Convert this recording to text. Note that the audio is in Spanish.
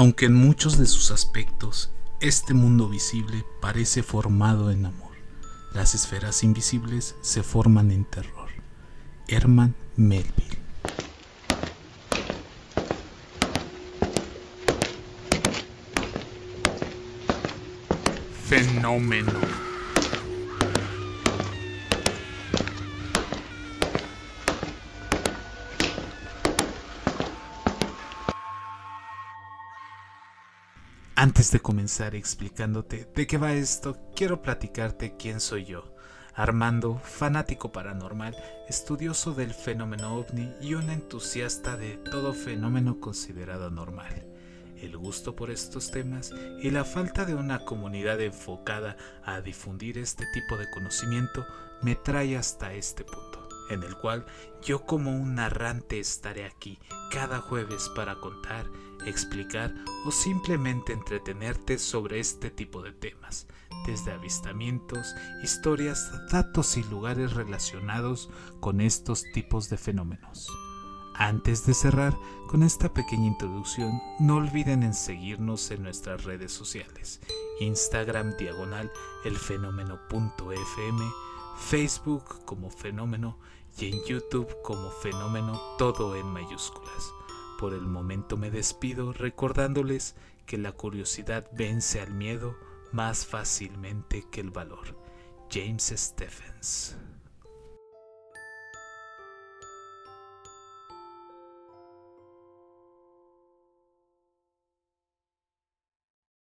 Aunque en muchos de sus aspectos este mundo visible parece formado en amor, las esferas invisibles se forman en terror. Herman Melville. Fenómeno Antes de comenzar explicándote de qué va esto, quiero platicarte quién soy yo. Armando, fanático paranormal, estudioso del fenómeno ovni y un entusiasta de todo fenómeno considerado normal. El gusto por estos temas y la falta de una comunidad enfocada a difundir este tipo de conocimiento me trae hasta este punto en el cual yo como un narrante estaré aquí cada jueves para contar, explicar o simplemente entretenerte sobre este tipo de temas, desde avistamientos, historias, datos y lugares relacionados con estos tipos de fenómenos. Antes de cerrar con esta pequeña introducción, no olviden en seguirnos en nuestras redes sociales, Instagram diagonal elfenómeno.fm, Facebook como fenómeno y en YouTube como fenómeno todo en mayúsculas. Por el momento me despido recordándoles que la curiosidad vence al miedo más fácilmente que el valor. James Stephens